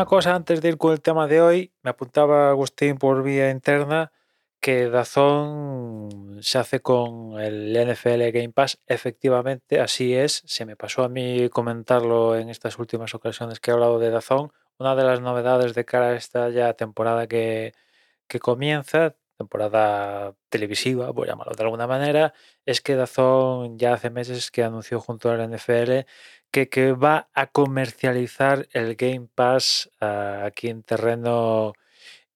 una cosa antes de ir con el tema de hoy, me apuntaba Agustín por vía interna que Dazón se hace con el NFL Game Pass. Efectivamente, así es. Se me pasó a mí comentarlo en estas últimas ocasiones que he hablado de Dazón. Una de las novedades de cara a esta ya temporada que, que comienza, temporada televisiva, por llamarlo de alguna manera, es que Dazón ya hace meses que anunció junto al NFL que, que va a comercializar el Game Pass ah, aquí en terreno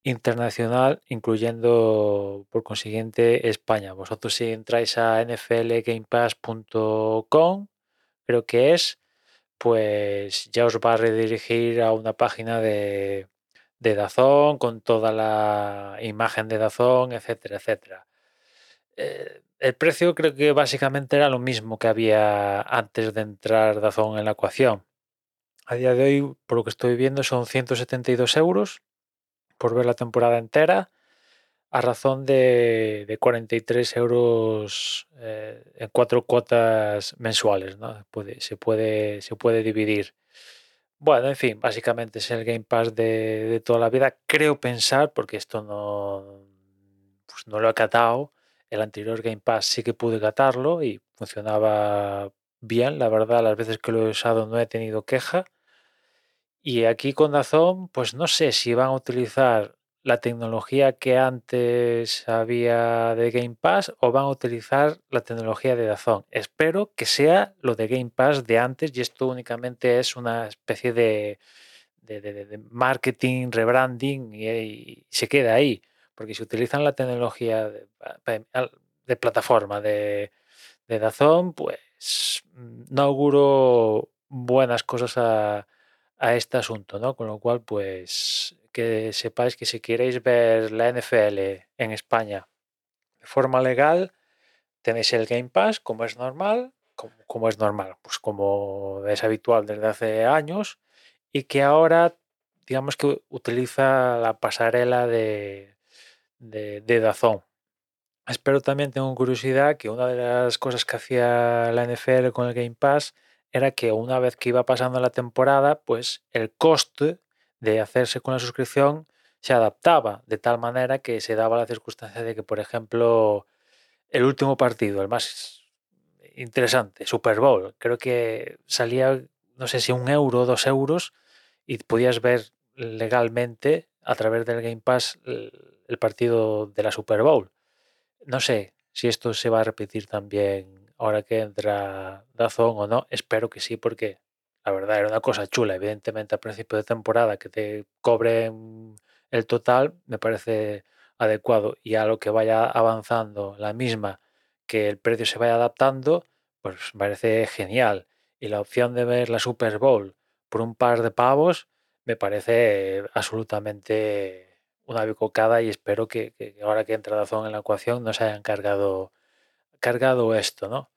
internacional, incluyendo por consiguiente España. Vosotros si entráis a nflgamepass.com, creo que es, pues ya os va a redirigir a una página de, de Dazón con toda la imagen de Dazón, etcétera, etcétera. Eh, el precio creo que básicamente era lo mismo que había antes de entrar Dazón en la ecuación. A día de hoy, por lo que estoy viendo, son 172 euros por ver la temporada entera a razón de, 43 euros eh, en cuatro cuotas mensuales. ¿no? se, puede, se puede dividir. Bueno, en fin, básicamente es el Game Pass de, toda la vida. Creo pensar, porque esto no, pues no lo he catado, el anterior Game Pass sí que pude catarlo y funcionaba bien. La verdad, las veces que lo he usado no he tenido queja. Y aquí con Dazón, pues no sé si van a utilizar la tecnología que antes había de Game Pass o van a utilizar la tecnología de Dazón. Espero que sea lo de Game Pass de antes y esto únicamente es una especie de, marketing, rebranding y, se queda ahí. Porque si utilizan la tecnología de, plataforma de, de Dazón, pues no auguro buenas cosas a este asunto, ¿no? Con lo cual, pues que sepáis que si queréis ver la NFL en España de forma legal, tenéis el Game Pass, como es normal, como, es normal, pues como es habitual desde hace años, y que ahora, digamos que utiliza la pasarela de, de, de Dazón. Espero también, tengo curiosidad, que una de las cosas que hacía la NFL con el Game Pass era que una vez que iba pasando la temporada, pues el coste de hacerse con la suscripción se adaptaba de tal manera que se daba la circunstancia de que, por ejemplo, el último partido, el más interesante, Super Bowl, creo que salía, no sé si un euro o dos euros y podías ver legalmente a través del Game Pass el partido de la Super Bowl. No sé si esto se va a repetir también ahora que entra Dazón o no, espero que sí, porque la verdad era una cosa chula. Evidentemente, al principio de temporada que te cobren el total me parece adecuado y a lo que vaya avanzando la misma, que el precio se vaya adaptando, pues me parece genial. Y la opción de ver la Super Bowl por un par de pavos me parece absolutamente una bicocada y espero que, ahora que entra Dazón en la ecuación no se hayan cargado cargado esto, ¿no?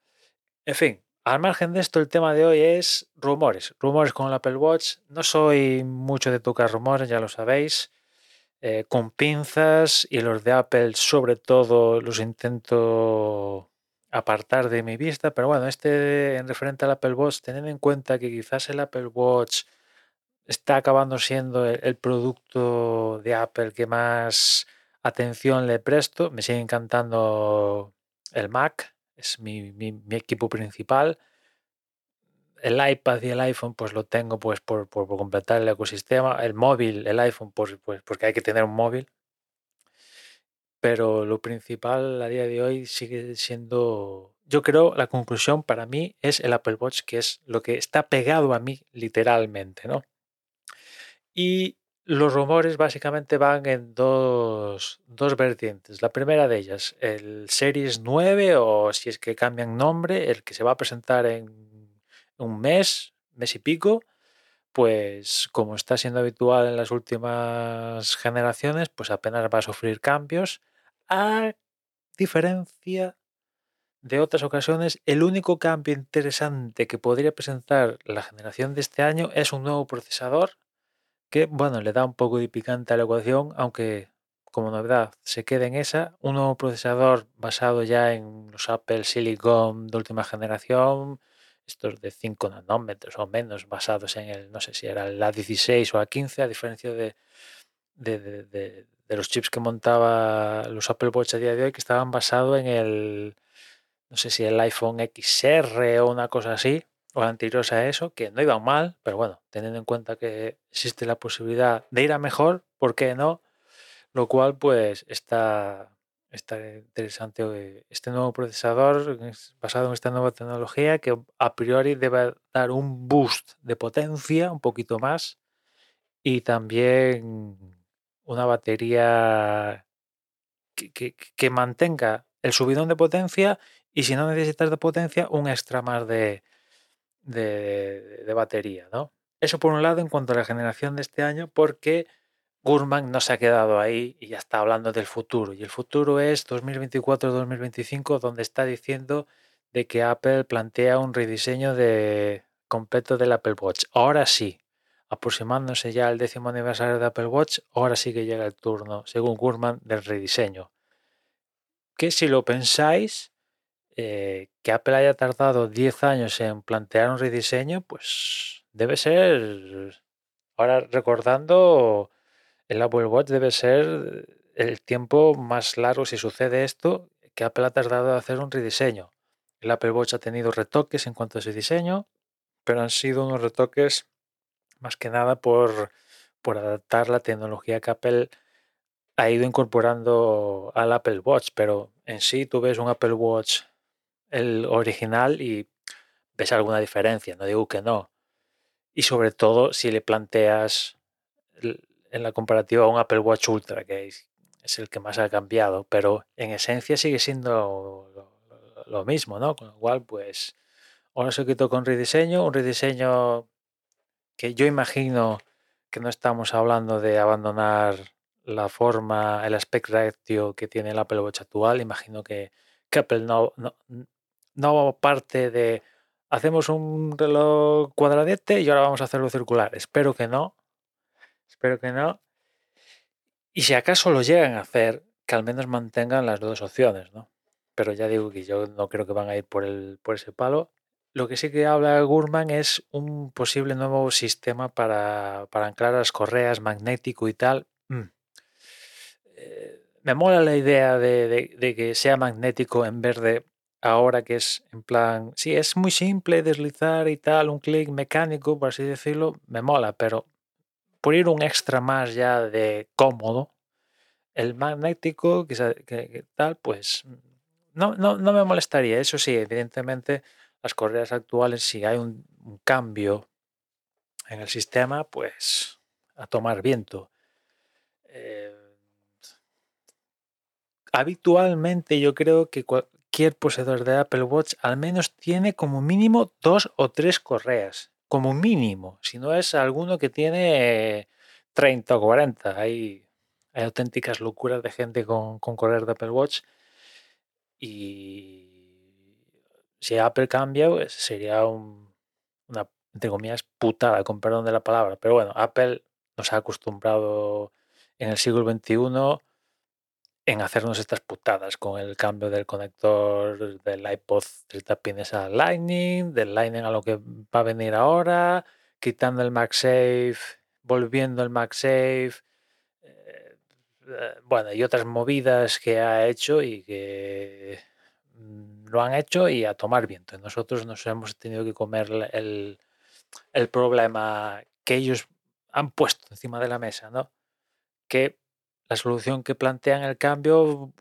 En fin, al margen de esto, el tema de hoy es rumores. Rumores con el Apple Watch. No soy mucho de tocar rumores, ya lo sabéis. Eh, con pinzas y los de Apple sobre todo los intento apartar de mi vista, pero bueno, este en referente al Apple Watch, teniendo en cuenta que quizás el Apple Watch está acabando siendo el producto de Apple que más atención le presto, me sigue encantando el Mac, es mi, equipo principal. El iPad y el iPhone pues lo tengo pues por, completar el ecosistema. El móvil, el iPhone pues, pues porque hay que tener un móvil. Pero lo principal a día de hoy sigue siendo, yo creo, la conclusión para mí es el Apple Watch, que es lo que está pegado a mí literalmente, ¿no? Y los rumores básicamente van en dos, vertientes. La primera de ellas, el Series 9 o si es que cambian nombre, el que se va a presentar en un mes, mes y pico, pues como está siendo habitual en las últimas generaciones, pues apenas va a sufrir cambios. A diferencia de otras ocasiones, el único cambio interesante que podría presentar la generación de este año es un nuevo procesador que, bueno, le da un poco de picante a la ecuación, aunque como novedad se quede en esa, un nuevo procesador basado ya en los Apple Silicon de última generación, estos de 5 nanómetros o menos, basados en el, no sé si era la 16 o la 15, a diferencia de, de, los chips que montaba los Apple Watch a día de hoy, que estaban basados en el, no sé si el iPhone XR o una cosa así, o anteriores a eso, que no iban mal, pero bueno, teniendo en cuenta que existe la posibilidad de ir a mejor, ¿por qué no? Lo cual pues está, está interesante este nuevo procesador basado en esta nueva tecnología que a priori debe dar un boost de potencia, un poquito más, y también una batería que, mantenga el subidón de potencia y si no necesitas de potencia, un extra más de, de, batería. ¿no? Eso por un lado en cuanto a la generación de este año, porque Gurman no se ha quedado ahí y ya está hablando del futuro. Y el futuro es 2024-2025, donde está diciendo de que Apple plantea un rediseño completo del Apple Watch. Ahora sí, aproximándose ya al décimo aniversario de Apple Watch, ahora sí que llega el turno, según Gurman, del rediseño. Que si lo pensáis, eh, que Apple haya tardado 10 años en plantear un rediseño, pues debe ser, ahora recordando, el Apple Watch debe ser el tiempo más largo si sucede esto, que Apple ha tardado en hacer un rediseño. El Apple Watch ha tenido retoques en cuanto a su diseño, pero han sido unos retoques más que nada por, por adaptar la tecnología que Apple ha ido incorporando al Apple Watch, pero en sí tú ves un Apple Watch, el original, y ves alguna diferencia, no digo que no. Y sobre todo si le planteas en la comparativa a un Apple Watch Ultra, que es, el que más ha cambiado, pero en esencia sigue siendo lo, mismo, ¿no? Con lo cual, pues, se quitó con rediseño, un rediseño que yo imagino que no estamos hablando de abandonar la forma, el aspect ratio que tiene el Apple Watch actual. Imagino que, Apple no, parte de hacemos un reloj cuadradete y ahora vamos a hacerlo circular. Espero que no. Espero que no. Y si acaso lo llegan a hacer, que al menos mantengan las dos opciones, ¿no? Pero ya digo que yo no creo que van a ir por, el, por ese palo. Lo que sí que habla Gurman es un posible nuevo sistema para, anclar las correas magnético y tal. Mm. Eh, me mola la idea de, que sea magnético en vez de ahora que es en plan, sí, es muy simple deslizar y tal, un clic mecánico, por así decirlo, me mola, pero por ir un extra más ya de cómodo, el magnético, que, tal, pues no, no, no me molestaría. Eso sí, evidentemente las correas actuales, si hay un, cambio en el sistema, pues a tomar viento. Eh, habitualmente yo creo que cualquier poseedor de Apple Watch al menos tiene como mínimo dos o tres correas, como mínimo, si no es alguno que tiene 30 o 40. Hay, hay auténticas locuras de gente con, con correas de Apple Watch y si Apple cambia, pues sería una, entre comillas, putada, con perdón de la palabra. Pero bueno, Apple nos ha acostumbrado en el siglo XXI en hacernos estas putadas con el cambio del conector del iPod 30 pines a Lightning, del Lightning a lo que va a venir ahora, quitando el MagSafe, volviendo el MagSafe, eh, bueno, y otras movidas que ha hecho y que lo han hecho y a tomar viento. Nosotros nos hemos tenido que comer el, problema que ellos han puesto encima de la mesa, ¿no? Que la solución que plantean el cambio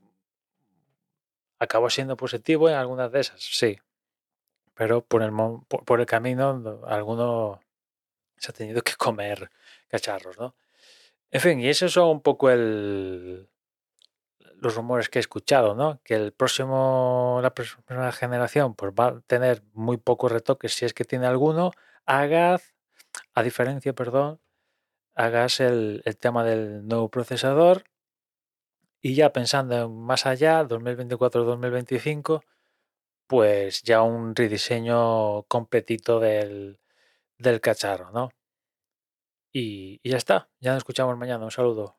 acabó siendo positivo en algunas de esas, sí. Pero por el, por el camino alguno se ha tenido que comer cacharros, ¿no? En fin, y eso es un poco el, los rumores que he escuchado, ¿no? Que el próximo, la próxima generación, pues va a tener muy pocos retoques, si es que tiene alguno. Hagas, a diferencia, perdón, hagas el, el tema del nuevo procesador y ya pensando más allá, 2024-2025, pues ya un rediseño completito del, del cacharro, ¿no? Y, y ya está, ya nos escuchamos mañana, un saludo.